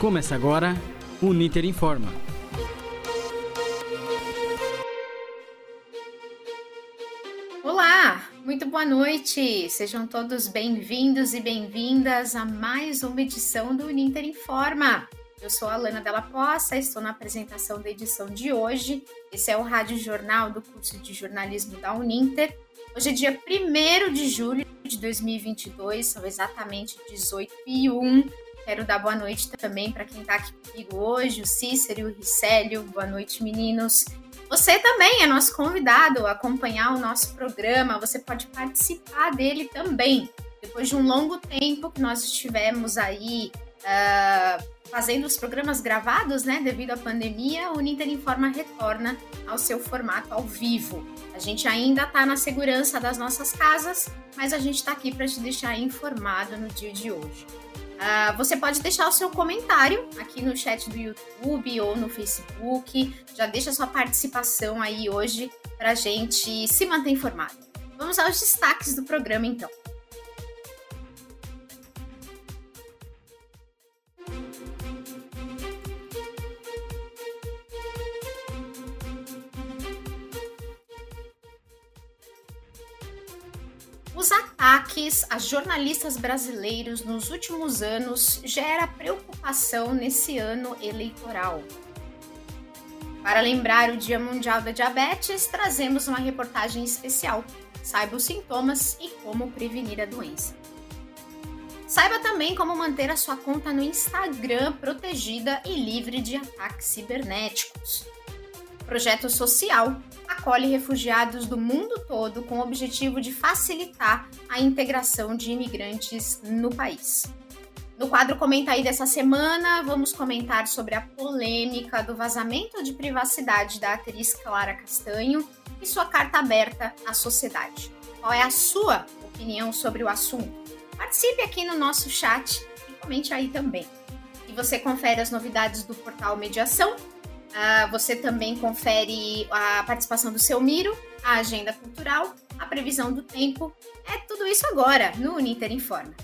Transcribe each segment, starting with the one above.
Começa agora o Niter Informa. Olá, muito boa noite. Sejam todos bem-vindos e bem-vindas a mais uma edição do Uninter Informa. Eu sou a Alana Della Poça, estou na apresentação da edição de hoje. Esse é o Rádio Jornal do curso de jornalismo da Uninter. Hoje é dia 1 de julho de 2022, são exatamente 18 e 1. Quero dar boa noite também para quem está aqui comigo hoje, o Cícero e o Ricélio. Boa noite, meninos. Você também é nosso convidado a acompanhar o nosso programa, você pode participar dele também. Depois de um longo tempo que nós estivemos aí uh, fazendo os programas gravados, né, devido à pandemia, o Ninter Informa retorna ao seu formato ao vivo. A gente ainda está na segurança das nossas casas, mas a gente está aqui para te deixar informado no dia de hoje. Uh, você pode deixar o seu comentário aqui no chat do YouTube ou no Facebook. Já deixa sua participação aí hoje para gente se manter informado. Vamos aos destaques do programa então. Ataques a jornalistas brasileiros nos últimos anos gera preocupação nesse ano eleitoral. Para lembrar o Dia Mundial da Diabetes, trazemos uma reportagem especial. Saiba os sintomas e como prevenir a doença. Saiba também como manter a sua conta no Instagram protegida e livre de ataques cibernéticos. Projeto social acolhe refugiados do mundo todo com o objetivo de facilitar a integração de imigrantes no país. No quadro Comenta aí dessa semana, vamos comentar sobre a polêmica do vazamento de privacidade da atriz Clara Castanho e sua carta aberta à sociedade. Qual é a sua opinião sobre o assunto? Participe aqui no nosso chat e comente aí também. E você confere as novidades do portal Mediação Uh, você também confere a participação do seu Miro, a agenda cultural, a previsão do tempo. É tudo isso agora no Uninter Informa.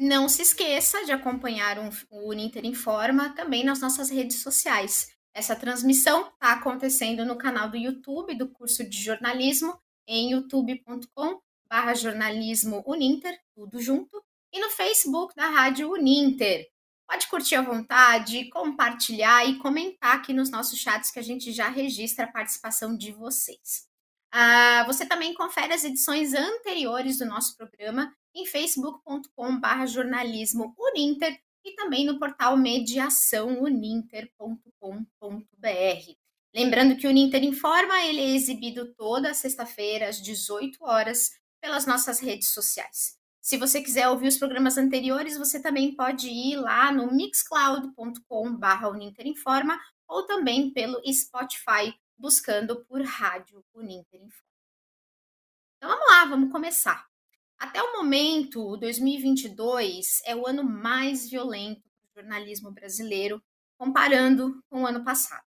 Não se esqueça de acompanhar o Uninter Informa também nas nossas redes sociais. Essa transmissão está acontecendo no canal do YouTube do curso de jornalismo, em youtube.com barra jornalismo Uninter, tudo junto, e no Facebook da Rádio Uninter. Pode curtir à vontade, compartilhar e comentar aqui nos nossos chats que a gente já registra a participação de vocês. Ah, você também confere as edições anteriores do nosso programa em facebook.com/barra jornalismo Uninter e também no portal mediaçãouninter.com.br. Lembrando que o Uninter Informa ele é exibido toda sexta-feira às 18 horas pelas nossas redes sociais. Se você quiser ouvir os programas anteriores, você também pode ir lá no mixcloud.com.br uninterinforma ou também pelo Spotify, buscando por Rádio Uninter Informa. Então vamos lá, vamos começar. Até o momento, 2022 é o ano mais violento do jornalismo brasileiro, comparando com o ano passado.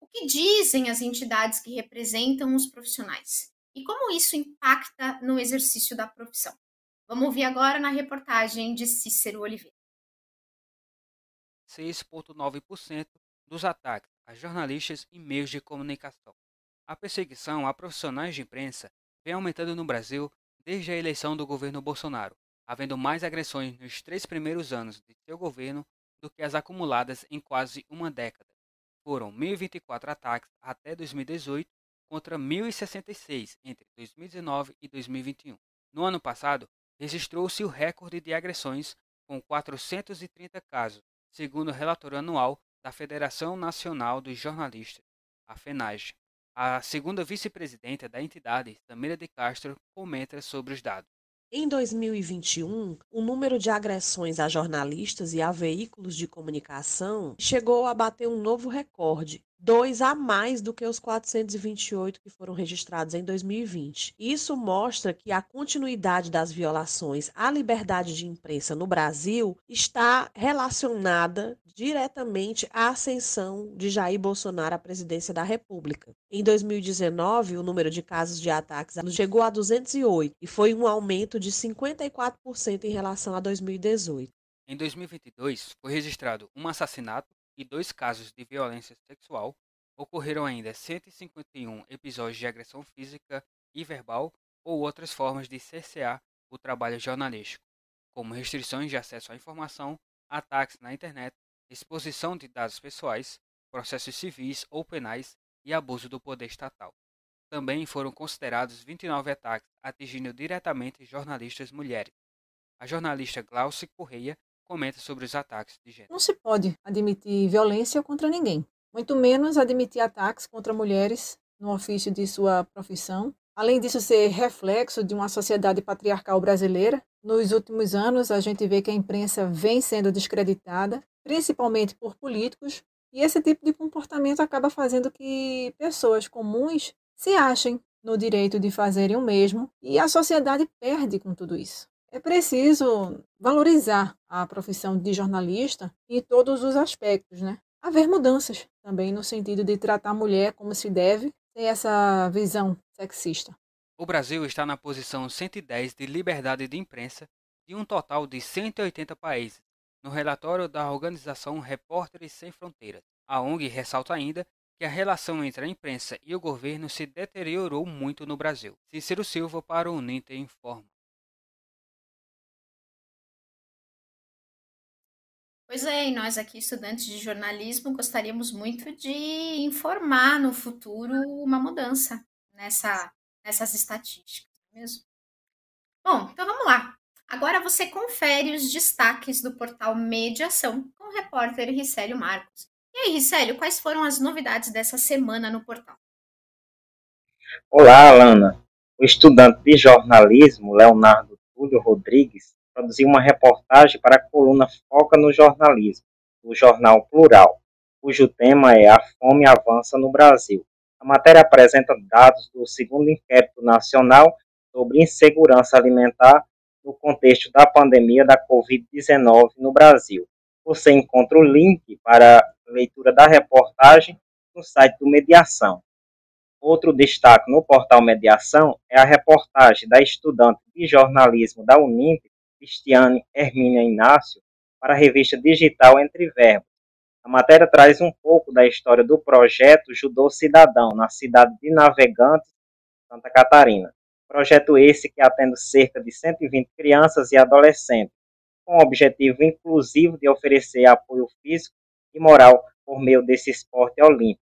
O que dizem as entidades que representam os profissionais? E como isso impacta no exercício da profissão? Vamos ouvir agora na reportagem de Cícero Oliveira. 6,9% dos ataques a jornalistas e meios de comunicação. A perseguição a profissionais de imprensa vem aumentando no Brasil desde a eleição do governo Bolsonaro, havendo mais agressões nos três primeiros anos de seu governo do que as acumuladas em quase uma década. Foram 1.024 ataques até 2018 contra 1.066 entre 2019 e 2021. No ano passado, registrou-se o recorde de agressões, com 430 casos, segundo o relatório anual da Federação Nacional dos Jornalistas, a FENAGE. A segunda vice-presidenta da entidade, Samira de Castro, comenta sobre os dados. Em 2021, o número de agressões a jornalistas e a veículos de comunicação chegou a bater um novo recorde, dois a mais do que os 428 que foram registrados em 2020. Isso mostra que a continuidade das violações à liberdade de imprensa no Brasil está relacionada diretamente à ascensão de Jair Bolsonaro à presidência da República. Em 2019, o número de casos de ataques chegou a 208 e foi um aumento de 54% em relação a 2018. Em 2022, foi registrado um assassinato e dois casos de violência sexual, ocorreram ainda 151 episódios de agressão física e verbal ou outras formas de cercear o trabalho jornalístico, como restrições de acesso à informação, ataques na internet, exposição de dados pessoais, processos civis ou penais e abuso do poder estatal. Também foram considerados 29 ataques atingindo diretamente jornalistas mulheres. A jornalista Glauce Correia comenta sobre os ataques de gênero. Não se pode admitir violência contra ninguém, muito menos admitir ataques contra mulheres no ofício de sua profissão. Além disso ser reflexo de uma sociedade patriarcal brasileira, nos últimos anos a gente vê que a imprensa vem sendo descreditada, principalmente por políticos, e esse tipo de comportamento acaba fazendo que pessoas comuns se achem no direito de fazerem o mesmo, e a sociedade perde com tudo isso. É preciso valorizar a profissão de jornalista em todos os aspectos, né? Haver mudanças também no sentido de tratar a mulher como se deve, sem essa visão sexista. O Brasil está na posição 110 de liberdade de imprensa de um total de 180 países, no relatório da organização Repórteres Sem Fronteiras. A ONG ressalta ainda que a relação entre a imprensa e o governo se deteriorou muito no Brasil. Cícero Silva para o Uninter informa. Pois é, e nós aqui, estudantes de jornalismo, gostaríamos muito de informar no futuro uma mudança nessa, nessas estatísticas, é mesmo? Bom, então vamos lá. Agora você confere os destaques do portal Mediação com o repórter Ricélio Marcos. E aí, Ricélio, quais foram as novidades dessa semana no portal? Olá, Alana. O estudante de jornalismo, Leonardo Túlio Rodrigues, produziu uma reportagem para a coluna Foca no Jornalismo, do jornal Plural, cujo tema é A Fome Avança no Brasil. A matéria apresenta dados do segundo inquérito nacional sobre insegurança alimentar no contexto da pandemia da Covid-19 no Brasil. Você encontra o link para a leitura da reportagem no site do Mediação. Outro destaque no portal Mediação é a reportagem da estudante de jornalismo da Uninter, Cristiane Hermínia Inácio para a revista digital Entre Verbos. A matéria traz um pouco da história do projeto Judô Cidadão, na cidade de Navegantes, Santa Catarina. Projeto esse que atende cerca de 120 crianças e adolescentes, com o objetivo inclusivo de oferecer apoio físico e moral por meio desse esporte olímpico.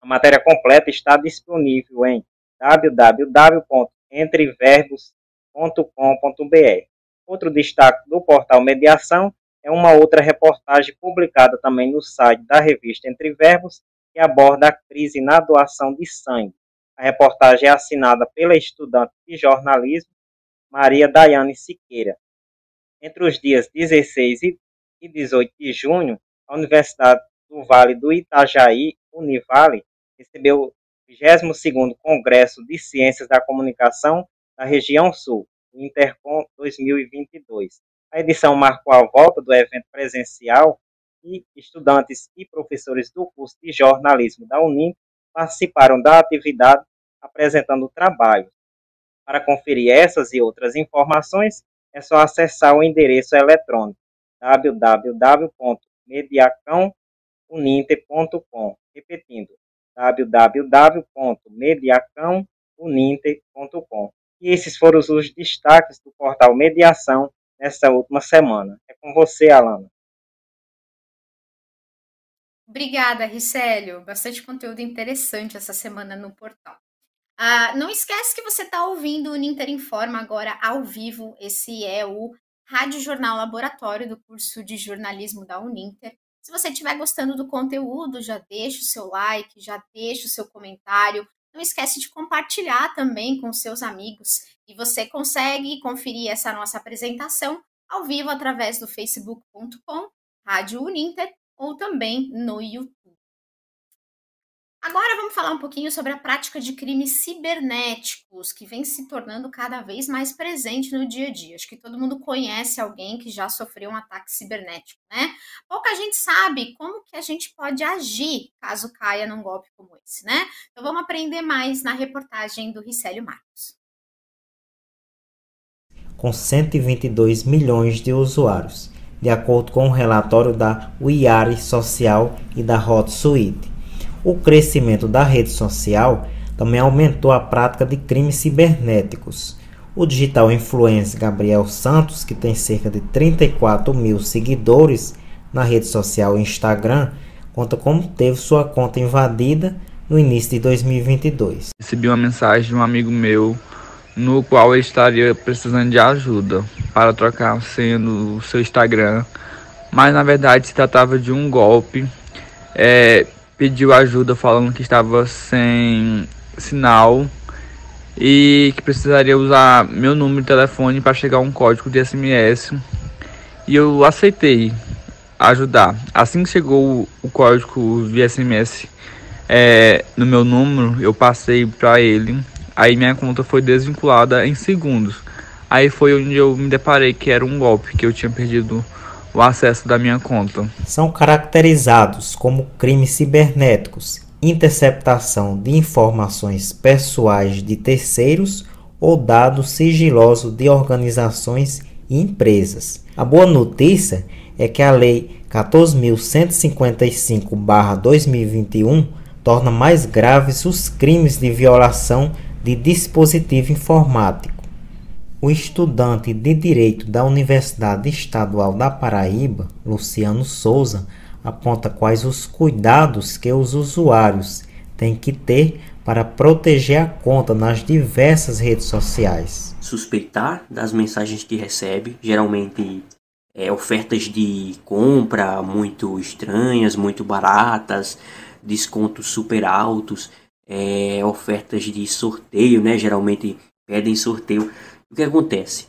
A matéria completa está disponível em www.entreverbos.com.br. Outro destaque do portal Mediação é uma outra reportagem publicada também no site da revista Entre Verbos, que aborda a crise na doação de sangue. A reportagem é assinada pela estudante de jornalismo Maria Daiane Siqueira. Entre os dias 16 e 18 de junho, a Universidade do Vale do Itajaí, Univale, recebeu o 22º Congresso de Ciências da Comunicação da região Sul, Intercom 2022. A edição marcou a volta do evento presencial e estudantes e professores do curso de jornalismo da Unim participaram da atividade apresentando trabalhos. Para conferir essas e outras informações, é só acessar o endereço eletrônico www.mediacãouninter.com. Repetindo, www.mediacãouninter.com. E esses foram os destaques do portal Mediação nesta última semana. É com você, Alana. Obrigada, Ricélio. Bastante conteúdo interessante essa semana no portal. Ah, não esquece que você está ouvindo o Ninter Informa agora ao vivo. Esse é o Rádio Jornal Laboratório do curso de jornalismo da Uninter. Se você estiver gostando do conteúdo, já deixa o seu like, já deixa o seu comentário, não esquece de compartilhar também com seus amigos. E você consegue conferir essa nossa apresentação ao vivo através do facebook.com, Rádio Uninter, ou também no YouTube. Agora vamos falar um pouquinho sobre a prática de crimes cibernéticos, que vem se tornando cada vez mais presente no dia a dia. Acho que todo mundo conhece alguém que já sofreu um ataque cibernético, né? Pouca gente sabe como que a gente pode agir caso caia num golpe como esse, né? Então vamos aprender mais na reportagem do Ricélio Marcos. Com 122 milhões de usuários, de acordo com o um relatório da Wiari Social e da HotSuite o crescimento da rede social também aumentou a prática de crimes cibernéticos. O digital influencer Gabriel Santos, que tem cerca de 34 mil seguidores na rede social Instagram, conta como teve sua conta invadida no início de 2022. Recebi uma mensagem de um amigo meu no qual ele estaria precisando de ajuda para trocar a senha do seu Instagram, mas na verdade se tratava de um golpe. É, pediu ajuda falando que estava sem sinal e que precisaria usar meu número de telefone para chegar um código de SMS. E eu aceitei ajudar. Assim que chegou o código via SMS é, no meu número, eu passei para ele. Aí minha conta foi desvinculada em segundos. Aí foi onde eu me deparei que era um golpe, que eu tinha perdido o acesso da minha conta. São caracterizados como crimes cibernéticos, interceptação de informações pessoais de terceiros ou dados sigilosos de organizações e empresas. A boa notícia é que a Lei 14.155-2021 torna mais graves os crimes de violação de dispositivo informático o estudante de Direito da Universidade Estadual da Paraíba, Luciano Souza, aponta quais os cuidados que os usuários têm que ter para proteger a conta nas diversas redes sociais. Suspeitar das mensagens que recebe, geralmente é, ofertas de compra muito estranhas, muito baratas, descontos super altos, é, ofertas de sorteio, né? Geralmente pedem sorteio. O que acontece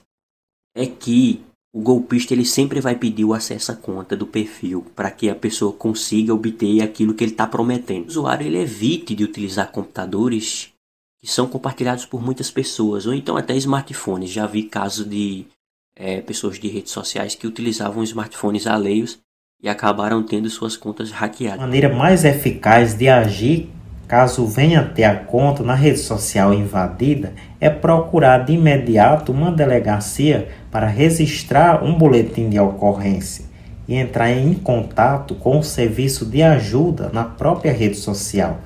é que o golpista ele sempre vai pedir o acesso à conta do perfil para que a pessoa consiga obter aquilo que ele está prometendo. O usuário ele evite de utilizar computadores que são compartilhados por muitas pessoas ou então até smartphones. Já vi casos de é, pessoas de redes sociais que utilizavam smartphones alheios e acabaram tendo suas contas hackeadas. A maneira mais eficaz de agir caso venha ter a conta na rede social invadida, é procurar de imediato uma delegacia para registrar um boletim de ocorrência e entrar em contato com o serviço de ajuda na própria rede social.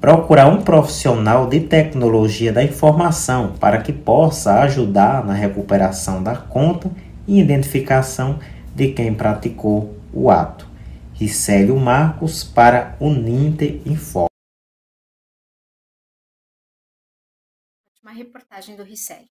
Procurar um profissional de tecnologia da informação para que possa ajudar na recuperação da conta e identificação de quem praticou o ato. Ricélio Marcos para o Ninter Informa. Uma reportagem do Ricelli.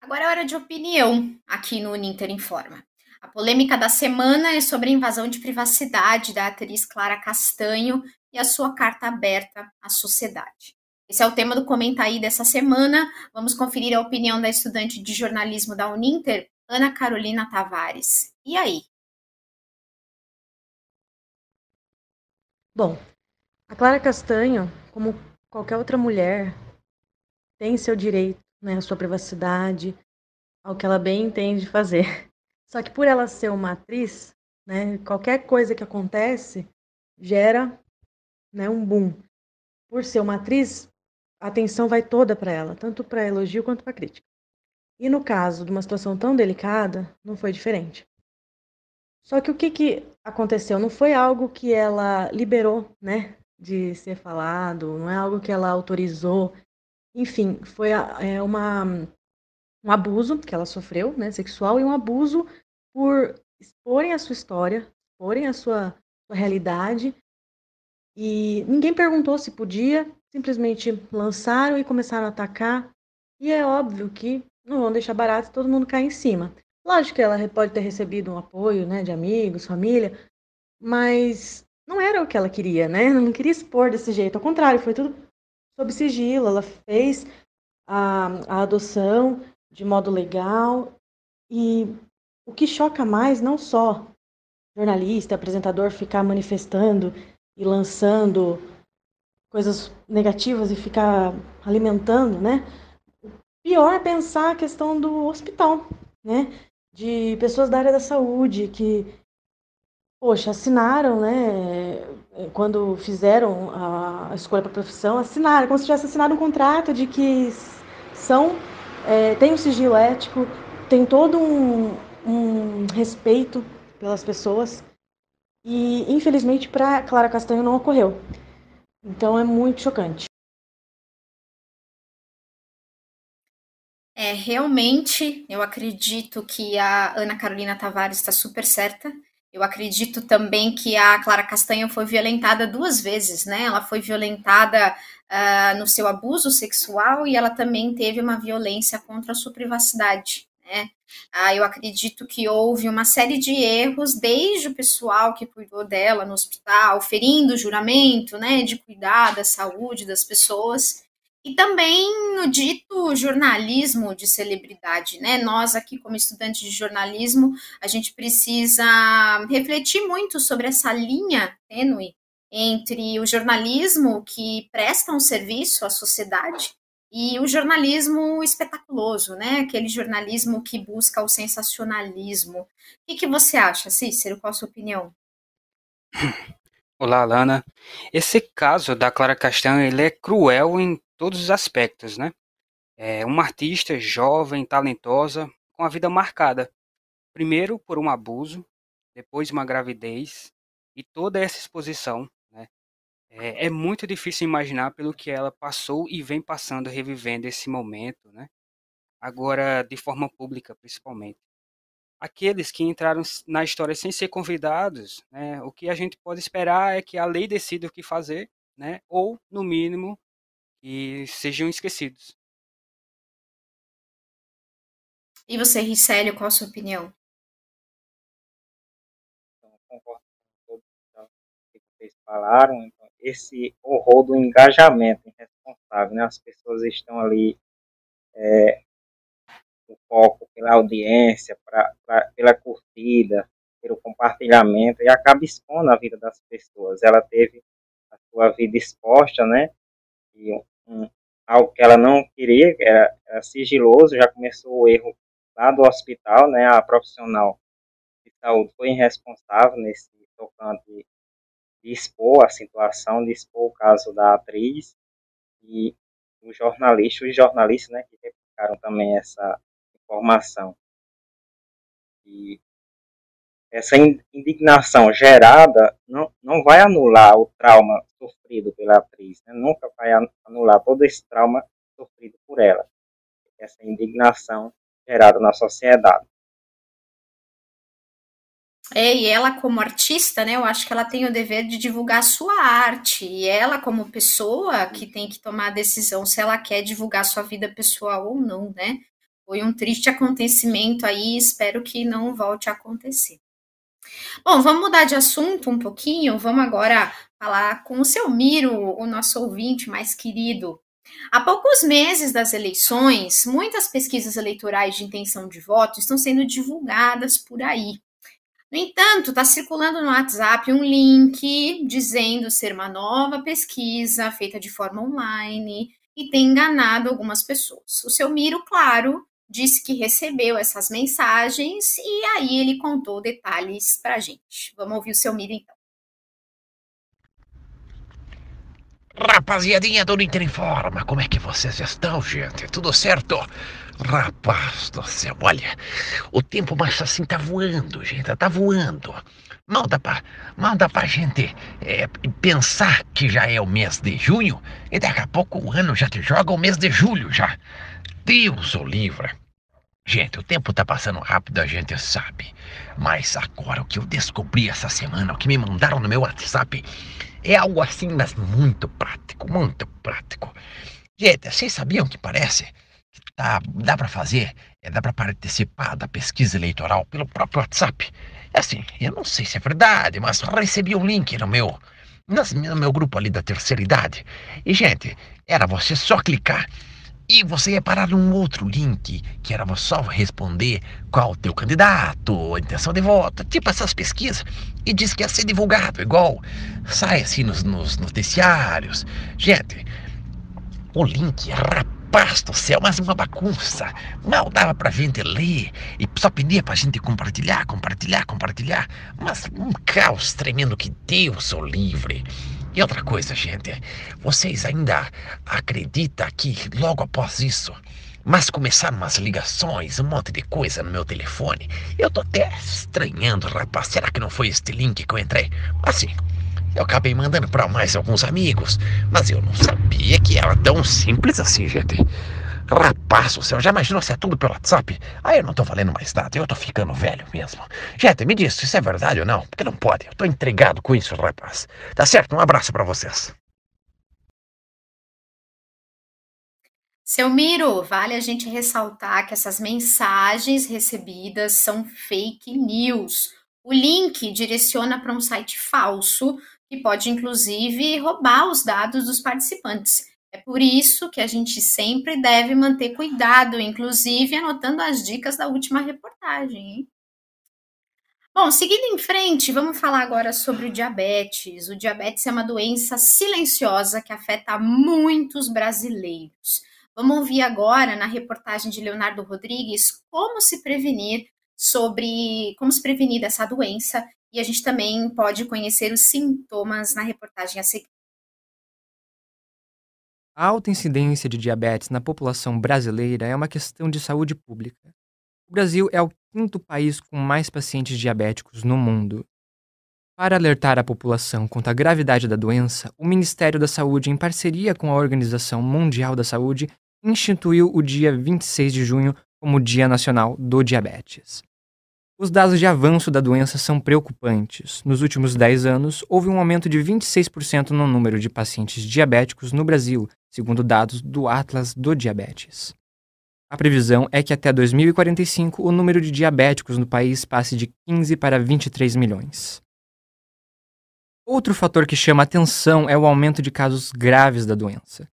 Agora é hora de opinião aqui no Ninter Informa. A polêmica da semana é sobre a invasão de privacidade da atriz Clara Castanho e a sua carta aberta à sociedade. Esse é o tema do Comentaí dessa semana. Vamos conferir a opinião da estudante de jornalismo da Uninter, Ana Carolina Tavares. E aí? Bom, a Clara Castanho, como qualquer outra mulher, tem seu direito, né, à sua privacidade, ao que ela bem entende fazer. Só que por ela ser uma atriz, né, qualquer coisa que acontece gera né, um boom. Por ser uma atriz, a atenção vai toda para ela, tanto para elogio quanto para crítica. E no caso de uma situação tão delicada, não foi diferente. Só que o que, que aconteceu? Não foi algo que ela liberou, né, de ser falado, não é algo que ela autorizou, enfim, foi é, uma, um abuso que ela sofreu, né, sexual, e um abuso por exporem a sua história, exporem a sua, sua realidade, e ninguém perguntou se podia, simplesmente lançaram e começaram a atacar, e é óbvio que não vão deixar barato todo mundo cair em cima. Lógico que ela pode ter recebido um apoio, né, de amigos, família, mas não era o que ela queria, né? Não queria expor desse jeito. Ao contrário, foi tudo sob sigilo. Ela fez a, a adoção de modo legal e o que choca mais não só jornalista, apresentador ficar manifestando e lançando coisas negativas e ficar alimentando, né? Pior é pensar a questão do hospital, né? De pessoas da área da saúde que, poxa, assinaram, né? Quando fizeram a escolha para a profissão, assinaram, como se tivesse assinado um contrato de que são, é, tem um sigilo ético, tem todo um, um respeito pelas pessoas. E, infelizmente, para Clara Castanho não ocorreu. Então é muito chocante. É, realmente, eu acredito que a Ana Carolina Tavares está super certa. Eu acredito também que a Clara Castanho foi violentada duas vezes, né? Ela foi violentada uh, no seu abuso sexual e ela também teve uma violência contra a sua privacidade. Né? Ah, eu acredito que houve uma série de erros, desde o pessoal que cuidou dela no hospital, ferindo o juramento, né, de cuidar da saúde das pessoas, e também no dito jornalismo de celebridade, né? Nós aqui, como estudantes de jornalismo, a gente precisa refletir muito sobre essa linha tênue entre o jornalismo que presta um serviço à sociedade e o jornalismo espetaculoso, né? Aquele jornalismo que busca o sensacionalismo. O que, que você acha, Cícero? Qual a sua opinião? Olá, Lana. Esse caso da Clara Castanho ele é cruel em todos os aspectos, né? É uma artista jovem, talentosa, com a vida marcada. Primeiro por um abuso, depois uma gravidez e toda essa exposição é, é muito difícil imaginar pelo que ela passou e vem passando, revivendo esse momento, né? Agora, de forma pública, principalmente. Aqueles que entraram na história sem ser convidados, né, o que a gente pode esperar é que a lei decida o que fazer, né, ou, no mínimo, que sejam esquecidos. E você, Ricélio, qual a sua opinião? Então, concordo com tudo que vocês falaram. Então, esse horror do engajamento irresponsável, né? As pessoas estão ali é, o foco pela audiência, pra, pra, pela curtida, pelo compartilhamento e acaba expondo a vida das pessoas. Ela teve a sua vida exposta, né? E algo que ela não queria, era, era sigiloso, já começou o erro lá do hospital, né? A profissional de saúde foi irresponsável nesse tocante de expor a situação, de expor o caso da atriz e os jornalistas, os jornalistas né, que replicaram também essa informação. E essa indignação gerada não, não vai anular o trauma sofrido pela atriz, né? nunca vai anular todo esse trauma sofrido por ela. Essa indignação gerada na sociedade. É, e ela como artista, né, eu acho que ela tem o dever de divulgar a sua arte, e ela como pessoa que tem que tomar a decisão se ela quer divulgar sua vida pessoal ou não, né? Foi um triste acontecimento aí, espero que não volte a acontecer. Bom, vamos mudar de assunto um pouquinho, vamos agora falar com o seu Miro, o nosso ouvinte mais querido. Há poucos meses das eleições, muitas pesquisas eleitorais de intenção de voto estão sendo divulgadas por aí. No entanto, está circulando no WhatsApp um link dizendo ser uma nova pesquisa feita de forma online e tem enganado algumas pessoas. O seu Miro, claro, disse que recebeu essas mensagens e aí ele contou detalhes para a gente. Vamos ouvir o seu Miro então. Rapaziadinha do Inter Informa, como é que vocês estão, gente? Tudo certo? Rapaz do céu, olha, o tempo mais assim tá voando, gente, tá voando. Mal dá pra, mal dá pra gente é, pensar que já é o mês de junho e daqui a pouco o ano já te joga o mês de julho já. Deus o livra. Gente, o tempo tá passando rápido, a gente sabe. Mas agora o que eu descobri essa semana, o que me mandaram no meu WhatsApp, é algo assim, mas muito prático, muito prático. Gente, vocês sabiam que parece que tá, dá para fazer, é, dá para participar da pesquisa eleitoral pelo próprio WhatsApp? É assim, eu não sei se é verdade, mas recebi um link no meu, no meu grupo ali da terceira idade. E, gente, era você só clicar E você ia parar num outro link, que era só responder qual o teu candidato, a intenção de voto, tipo essas pesquisas, e diz que ia ser divulgado, igual sai assim nos, nos noticiários. Gente, o link, rapaz do céu, mas uma bagunça. Mal dava pra gente ler e só pedia pra gente compartilhar, compartilhar, compartilhar. Mas um caos tremendo que Deus o livre. E outra coisa, gente, vocês ainda acreditam que logo após isso, mas começaram umas ligações, um monte de coisa no meu telefone. Eu tô até estranhando, rapaz. Será que não foi este link que eu entrei? Assim, eu acabei mandando para mais alguns amigos, mas eu não sabia que era tão simples assim, gente. Rapaz do céu, já imaginou se é tudo pelo WhatsApp? Aí eu não tô valendo mais nada, eu tô ficando velho mesmo. Gente, me diz, isso é verdade ou não? Porque não pode, eu tô intrigado com isso, rapaz. Tá certo, um abraço para vocês. Seu Miro, vale a gente ressaltar que essas mensagens recebidas são fake news. O link direciona para um site falso que pode, inclusive, roubar os dados dos participantes. É por isso que a gente sempre deve manter cuidado, inclusive anotando as dicas da última reportagem. Hein? Bom, seguindo em frente, vamos falar agora sobre o diabetes. O diabetes é uma doença silenciosa que afeta muitos brasileiros. Vamos ouvir agora na reportagem de Leonardo Rodrigues como se prevenir sobre como se prevenir dessa doença e a gente também pode conhecer os sintomas na reportagem a seguir. A alta incidência de diabetes na população brasileira é uma questão de saúde pública. O Brasil é o quinto país com mais pacientes diabéticos no mundo. Para alertar a população contra a gravidade da doença, o Ministério da Saúde, em parceria com a Organização Mundial da Saúde, instituiu o dia 26 de junho como Dia Nacional do Diabetes. Os dados de avanço da doença são preocupantes. Nos últimos 10 anos, houve um aumento de 26% no número de pacientes diabéticos no Brasil, segundo dados do Atlas do Diabetes. A previsão é que até 2045 o número de diabéticos no país passe de 15 para 23 milhões. Outro fator que chama atenção é o aumento de casos graves da doença.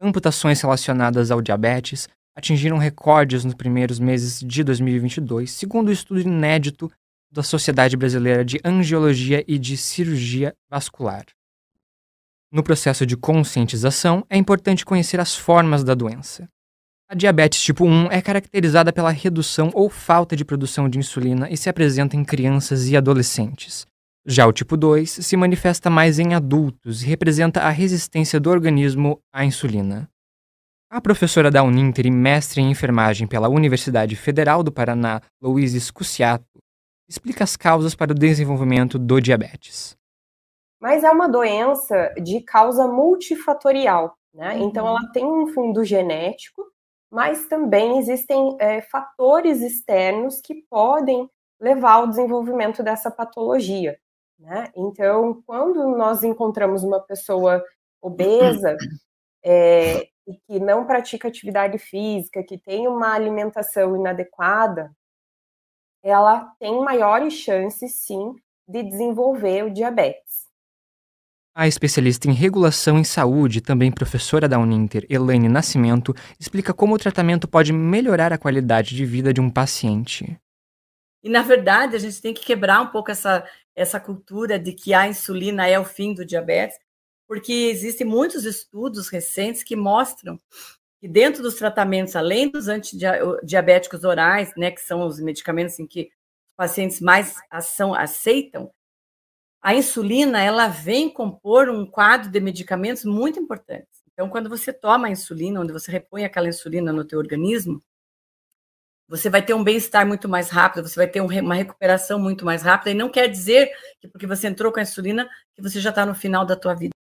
Amputações relacionadas ao diabetes atingiram recordes nos primeiros meses de 2022, segundo o um estudo inédito da Sociedade Brasileira de Angiologia e de Cirurgia Vascular. No processo de conscientização, é importante conhecer as formas da doença. A diabetes tipo 1 é caracterizada pela redução ou falta de produção de insulina e se apresenta em crianças e adolescentes. Já o tipo 2 se manifesta mais em adultos e representa a resistência do organismo à insulina. A professora da Uninter e mestre em enfermagem pela Universidade Federal do Paraná, Louise Scusiato, explica as causas para o desenvolvimento do diabetes mas é uma doença de causa multifatorial, né? Uhum. Então ela tem um fundo genético, mas também existem é, fatores externos que podem levar ao desenvolvimento dessa patologia, né? Então, quando nós encontramos uma pessoa obesa é, e que não pratica atividade física, que tem uma alimentação inadequada, ela tem maiores chances, sim, de desenvolver o diabetes. A especialista em regulação em saúde, também professora da Uninter, Elaine Nascimento, explica como o tratamento pode melhorar a qualidade de vida de um paciente. E, na verdade, a gente tem que quebrar um pouco essa, essa cultura de que a insulina é o fim do diabetes, porque existem muitos estudos recentes que mostram que dentro dos tratamentos, além dos antidiabéticos orais, né, que são os medicamentos em que os pacientes mais ação, aceitam, a insulina ela vem compor um quadro de medicamentos muito importantes. Então, quando você toma a insulina, onde você repõe aquela insulina no teu organismo, você vai ter um bem-estar muito mais rápido, você vai ter uma recuperação muito mais rápida, e não quer dizer que porque você entrou com a insulina, que você já está no final da tua vida.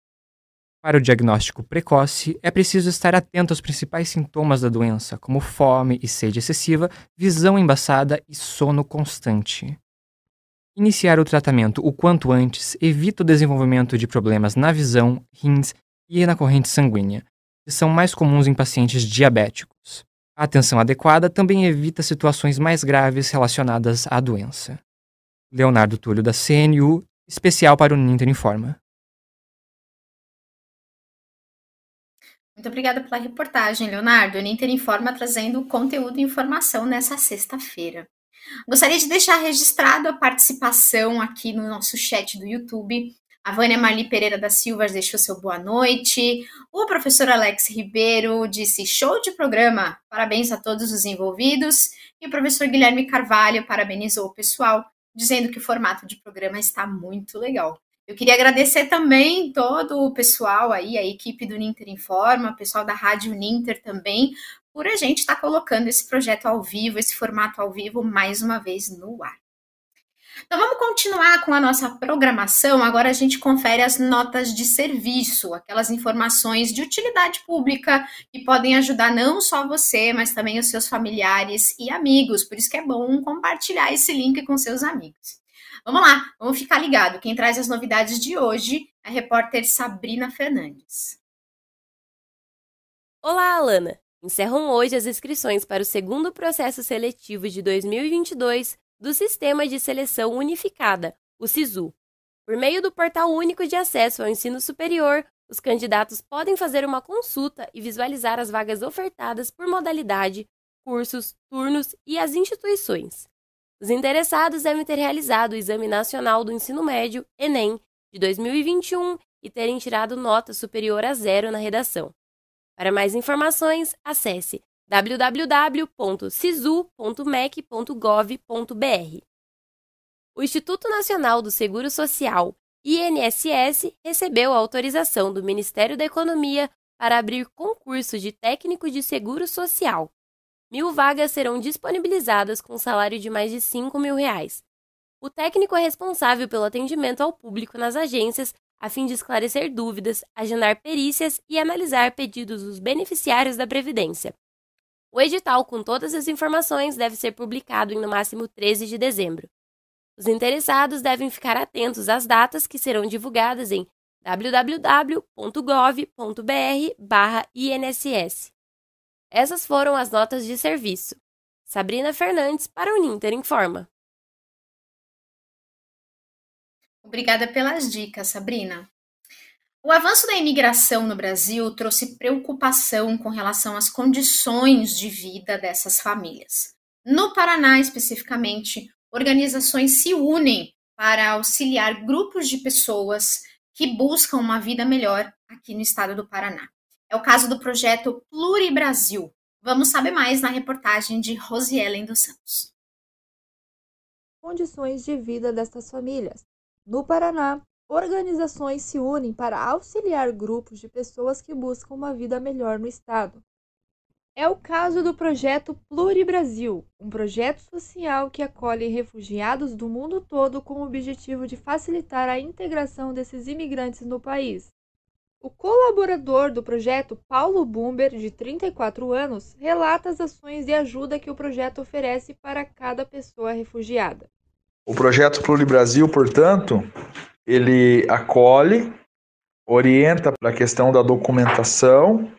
Para o diagnóstico precoce, é preciso estar atento aos principais sintomas da doença, como fome e sede excessiva, visão embaçada e sono constante. Iniciar o tratamento o quanto antes evita o desenvolvimento de problemas na visão, rins e na corrente sanguínea, que são mais comuns em pacientes diabéticos. A atenção adequada também evita situações mais graves relacionadas à doença. Leonardo Túlio, da CNU, especial para o Ninter Informa. Muito obrigada pela reportagem, Leonardo. O Ninter Informa trazendo conteúdo e informação nessa sexta-feira. Gostaria de deixar registrado a participação aqui no nosso chat do YouTube. A Vânia Marli Pereira da Silva deixou seu boa noite. O professor Alex Ribeiro disse show de programa, parabéns a todos os envolvidos. E o professor Guilherme Carvalho parabenizou o pessoal, dizendo que o formato de programa está muito legal. Eu queria agradecer também todo o pessoal aí, a equipe do Ninter Informa, o pessoal da Rádio Ninter também, por a gente estar tá colocando esse projeto ao vivo, esse formato ao vivo, mais uma vez no ar. Então vamos continuar com a nossa programação. Agora a gente confere as notas de serviço, aquelas informações de utilidade pública que podem ajudar não só você, mas também os seus familiares e amigos. Por isso que é bom compartilhar esse link com seus amigos. Vamos lá, vamos ficar ligado. Quem traz as novidades de hoje é a repórter Sabrina Fernandes. Olá, Alana. Encerram hoje as inscrições para o segundo processo seletivo de 2022 do Sistema de Seleção Unificada, o SISU. Por meio do Portal Único de Acesso ao Ensino Superior, os candidatos podem fazer uma consulta e visualizar as vagas ofertadas por modalidade, cursos, turnos e as instituições. Os interessados devem ter realizado o Exame Nacional do Ensino Médio, ENEM, de 2021 e terem tirado nota superior a zero na redação. Para mais informações, acesse www.sisu.mec.gov.br. O Instituto Nacional do Seguro Social, INSS, recebeu a autorização do Ministério da Economia para abrir concurso de técnico de seguro social. Mil vagas serão disponibilizadas com salário de mais de 5 mil reais. O técnico é responsável pelo atendimento ao público nas agências a fim de esclarecer dúvidas, agendar perícias e analisar pedidos dos beneficiários da Previdência. O edital com todas as informações deve ser publicado em no máximo 13 de dezembro. Os interessados devem ficar atentos às datas que serão divulgadas em www.gov.br/inss. Essas foram as notas de serviço. Sabrina Fernandes para o Ninter Informa. Obrigada pelas dicas, Sabrina. O avanço da imigração no Brasil trouxe preocupação com relação às condições de vida dessas famílias. No Paraná, especificamente, organizações se unem para auxiliar grupos de pessoas que buscam uma vida melhor aqui no estado do Paraná. É o caso do projeto Pluribrasil. Vamos saber mais na reportagem de Rosielen dos Santos. Condições de vida dessas famílias. No Paraná, organizações se unem para auxiliar grupos de pessoas que buscam uma vida melhor no estado. É o caso do projeto Pluribrasil, um projeto social que acolhe refugiados do mundo todo com o objetivo de facilitar a integração desses imigrantes no país. O colaborador do projeto, Paulo Bumber, de 34 anos, relata as ações de ajuda que o projeto oferece para cada pessoa refugiada. O projeto Pluribrasil, portanto, ele acolhe, orienta para a questão da documentação,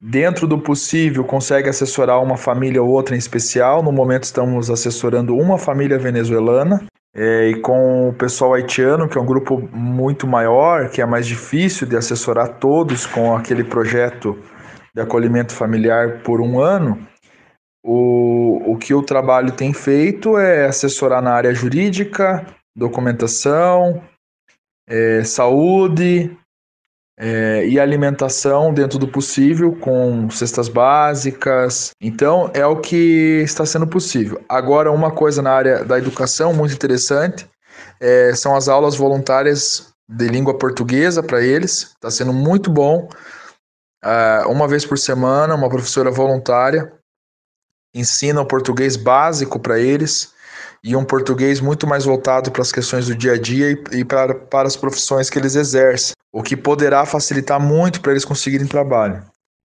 dentro do possível consegue assessorar uma família ou outra em especial. No momento estamos assessorando uma família venezuelana é, e com o pessoal haitiano, que é um grupo muito maior, que é mais difícil de assessorar todos com aquele projeto de acolhimento familiar por um ano. O, o que o trabalho tem feito é assessorar na área jurídica, documentação, é, saúde é, e alimentação dentro do possível, com cestas básicas. Então, é o que está sendo possível. Agora, uma coisa na área da educação muito interessante é, são as aulas voluntárias de língua portuguesa para eles. Está sendo muito bom. Uh, uma vez por semana, uma professora voluntária ensina o português básico para eles e um português muito mais voltado para as questões do dia a dia e, e para, para as profissões que eles exercem, o que poderá facilitar muito para eles conseguirem trabalho.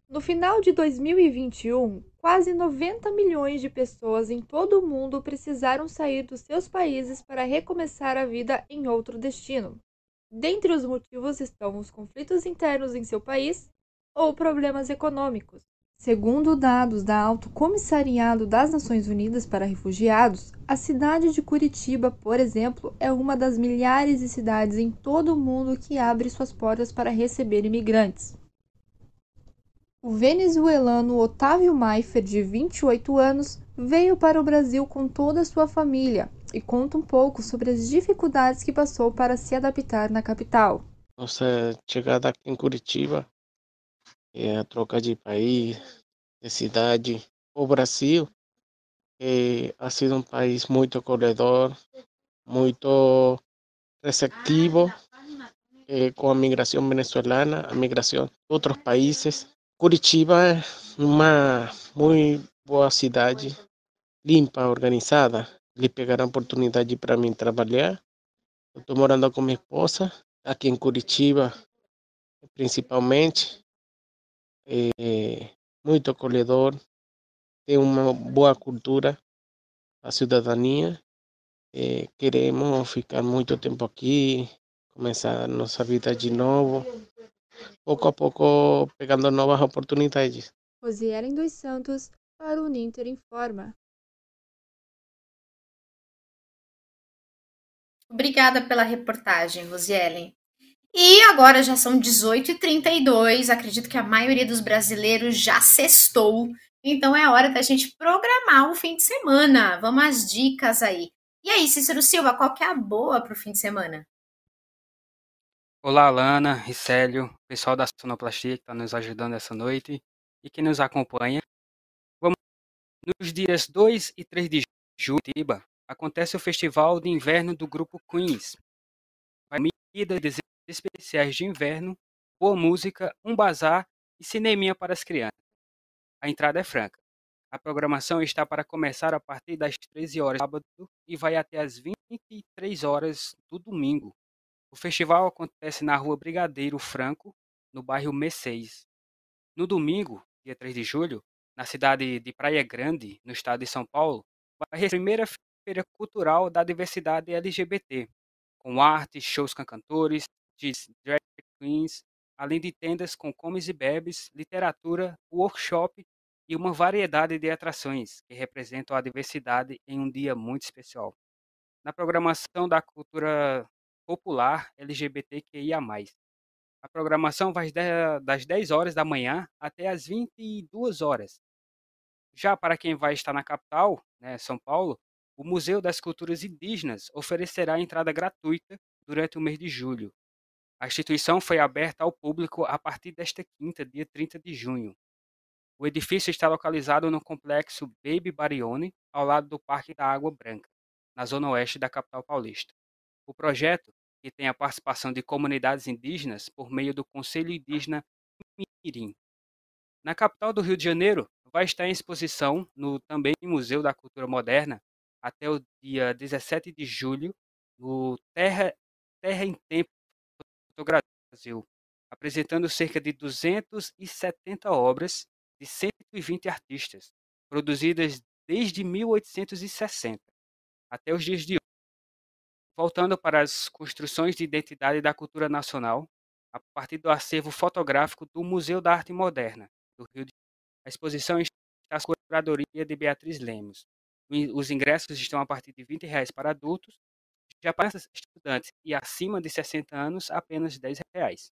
No final de 2021, quase 90 milhões de pessoas em todo o mundo precisaram sair dos seus países para recomeçar a vida em outro destino. Dentre os motivos estão os conflitos internos em seu país ou problemas econômicos. Segundo dados da Alto Comissariado das Nações Unidas para Refugiados, a cidade de Curitiba, por exemplo, é uma das milhares de cidades em todo o mundo que abre suas portas para receber imigrantes. O venezuelano Otávio Maifer, de 28 anos, veio para o Brasil com toda a sua família e conta um pouco sobre as dificuldades que passou para se adaptar na capital. Nossa chegada aqui em Curitiba, é a troca de país, de cidade. O Brasil é, ha sido um país muito acolhedor, muito receptivo eh, com a migração venezuelana, a migração de outros países. Curitiba é uma muito boa cidade, limpa, organizada. Lhe pegaram oportunidade para mim trabalhar. Estou morando com minha esposa aqui em Curitiba, principalmente. É muito acolhedor, tem uma boa cultura, a cidadania. É, queremos ficar muito tempo aqui, começar nossa vida de novo, pouco a pouco pegando novas oportunidades. Rosielen dos Santos, para o Ninter Informa. Obrigada pela reportagem, Rosielen. E agora já são 18h32, acredito que a maioria dos brasileiros já sextou, então é hora da gente programar o fim de semana. Vamos às dicas aí. E aí, Cícero Silva, qual que é a boa para o fim de semana? Olá, Alana, Ricélio, pessoal da Sonoplastia que está nos ajudando essa noite e que nos acompanha. Vamos nos dias 2 e 3 de julho, acontece o Festival de Inverno do Grupo Queens. Vai medidas especiais de inverno, boa música, um bazar e cineminha para as crianças. A entrada é franca. A programação está para começar a partir das 13 horas do sábado e vai até as 23 horas do domingo. O festival acontece na rua Brigadeiro Franco, no bairro Mercedes. No domingo, dia 3 de julho, na cidade de Praia Grande, no estado de São Paulo, vai receber a primeira feira cultural da diversidade LGBT, com arte, shows com cantores, drag queens, além de tendas com comes e bebes, literatura, workshop e uma variedade de atrações que representam a diversidade em um dia muito especial. Na programação da cultura popular LGBTQIA+. A programação vai das 10 horas da manhã até as 22 horas. Já para quem vai estar na capital, né, São Paulo, o Museu das Culturas Indígenas oferecerá entrada gratuita durante o mês de julho. A instituição foi aberta ao público a partir desta quinta, dia 30 de junho. O edifício está localizado no complexo Baby Barione, ao lado do Parque da Água Branca, na zona oeste da capital paulista. O projeto, que tem a participação de comunidades indígenas por meio do Conselho Indígena Mirim. Na capital do Rio de Janeiro, vai estar em exposição no também Museu da Cultura Moderna até o dia 17 de julho no Terra, Terra em Tempo Fotografia Brasil, apresentando cerca de 270 obras de 120 artistas, produzidas desde 1860 até os dias de hoje. Voltando para as construções de identidade da cultura nacional, a partir do acervo fotográfico do Museu da Arte Moderna do Rio de Janeiro. A exposição está a curadoria de Beatriz Lemos. Os ingressos estão a partir de 20 reais para adultos, já para estudantes e acima de 60 anos, apenas 10 reais.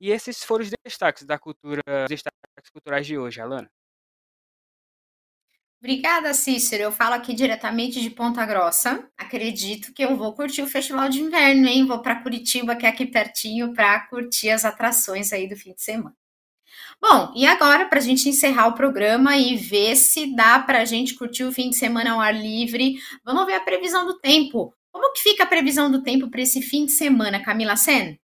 E esses foram os destaques da cultura, os destaques culturais de hoje, Alana. Obrigada, Cícero. Eu falo aqui diretamente de Ponta Grossa. Acredito que eu vou curtir o Festival de Inverno, hein? Vou para Curitiba, que é aqui pertinho, para curtir as atrações aí do fim de semana. Bom, e agora, para a gente encerrar o programa e ver se dá para a gente curtir o fim de semana ao ar livre, vamos ver a previsão do tempo. Como que fica a previsão do tempo para esse fim de semana, Camila Sen?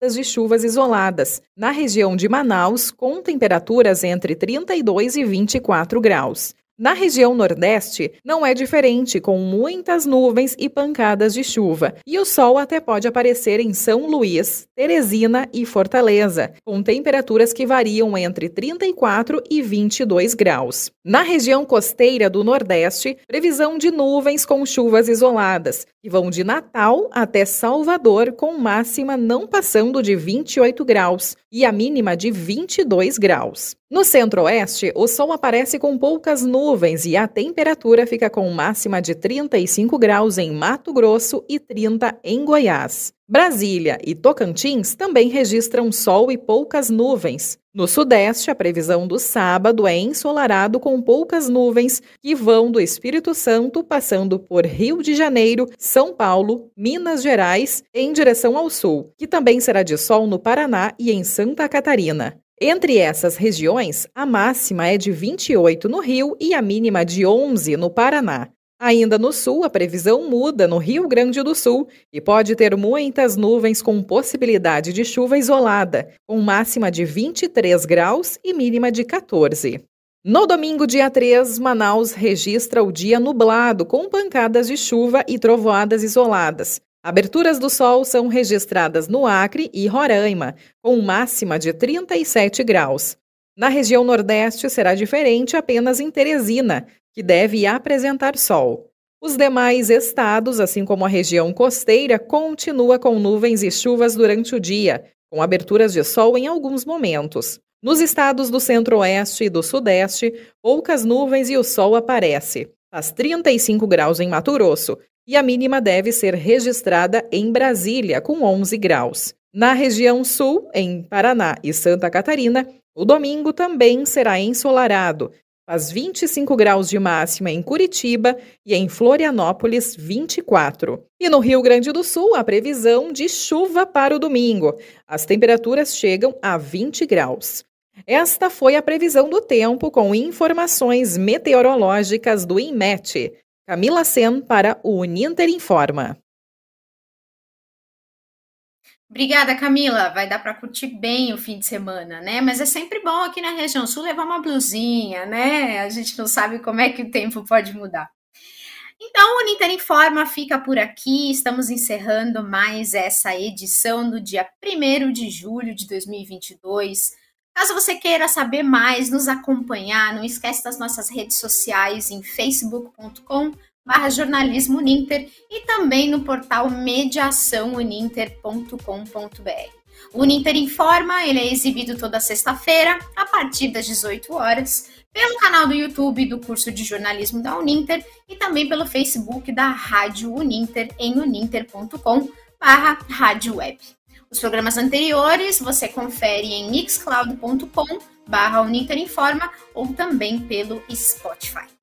de chuvas isoladas, na região de Manaus, com temperaturas entre 32 e 24 graus. Na região Nordeste, não é diferente, com muitas nuvens e pancadas de chuva. E o sol até pode aparecer em São Luís, Teresina e Fortaleza, com temperaturas que variam entre 34 e 22 graus. Na região costeira do Nordeste, previsão de nuvens com chuvas isoladas, que vão de Natal até Salvador, com máxima não passando de 28 graus. E a mínima de 22 graus. No centro-oeste, o sol aparece com poucas nuvens e a temperatura fica com máxima de 35 graus em Mato Grosso e 30 em Goiás. Brasília e Tocantins também registram sol e poucas nuvens. No Sudeste, a previsão do sábado é ensolarado com poucas nuvens que vão do Espírito Santo, passando por Rio de Janeiro, São Paulo, Minas Gerais, em direção ao sul, que também será de sol no Paraná e em Santa Catarina. Entre essas regiões, a máxima é de 28 no Rio e a mínima de 11 no Paraná. Ainda no sul, a previsão muda no Rio Grande do Sul e pode ter muitas nuvens com possibilidade de chuva isolada, com máxima de 23 graus e mínima de 14. No domingo, dia 3, Manaus registra o dia nublado, com pancadas de chuva e trovoadas isoladas. Aberturas do sol são registradas no Acre e Roraima, com máxima de 37 graus. Na região Nordeste será diferente apenas em Teresina, que deve apresentar sol. Os demais estados, assim como a região costeira, continua com nuvens e chuvas durante o dia, com aberturas de sol em alguns momentos. Nos estados do centro-oeste e do sudeste, poucas nuvens e o sol aparece. Faz 35 graus em Mato Grosso e a mínima deve ser registrada em Brasília, com 11 graus. Na região sul, em Paraná e Santa Catarina, o domingo também será ensolarado Faz 25 graus de máxima em Curitiba e em Florianópolis, 24. E no Rio Grande do Sul, a previsão de chuva para o domingo. As temperaturas chegam a 20 graus. Esta foi a previsão do tempo com informações meteorológicas do INMET. Camila Sen para o Uninter Informa. Obrigada, Camila. Vai dar para curtir bem o fim de semana, né? Mas é sempre bom aqui na região sul levar uma blusinha, né? A gente não sabe como é que o tempo pode mudar. Então, o Uninter Informa fica por aqui. Estamos encerrando mais essa edição do dia 1 de julho de 2022. Caso você queira saber mais, nos acompanhar, não esquece das nossas redes sociais em facebook.com barra jornalismo Uninter e também no portal mediaçãouninter.com.br. O Uninter Informa, ele é exibido toda sexta-feira, a partir das 18 horas, pelo canal do YouTube do curso de jornalismo da Uninter e também pelo Facebook da Rádio Uninter em uninter.com barra rádio web. Os programas anteriores você confere em mixcloud.com barra Uninter Informa ou também pelo Spotify.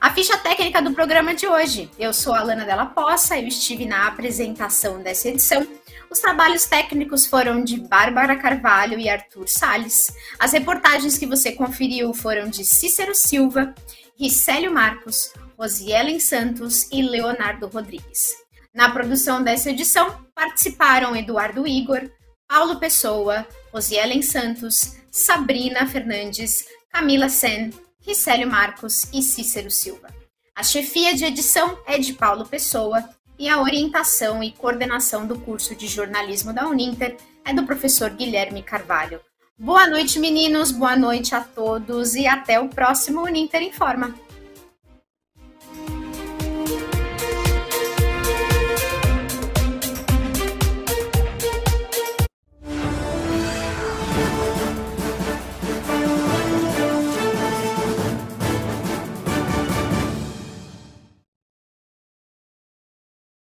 A ficha técnica do programa de hoje. Eu sou a Alana Della Poça, eu estive na apresentação dessa edição. Os trabalhos técnicos foram de Bárbara Carvalho e Arthur Sales. As reportagens que você conferiu foram de Cícero Silva, Ricélio Marcos, Rosielen Santos e Leonardo Rodrigues. Na produção dessa edição participaram Eduardo Igor, Paulo Pessoa, Rosielen Santos, Sabrina Fernandes, Camila Sen, Ricélio Marcos e Cícero Silva. A chefia de edição é de Paulo Pessoa e a orientação e coordenação do curso de jornalismo da Uninter é do professor Guilherme Carvalho. Boa noite, meninos, boa noite a todos e até o próximo Uninter Informa.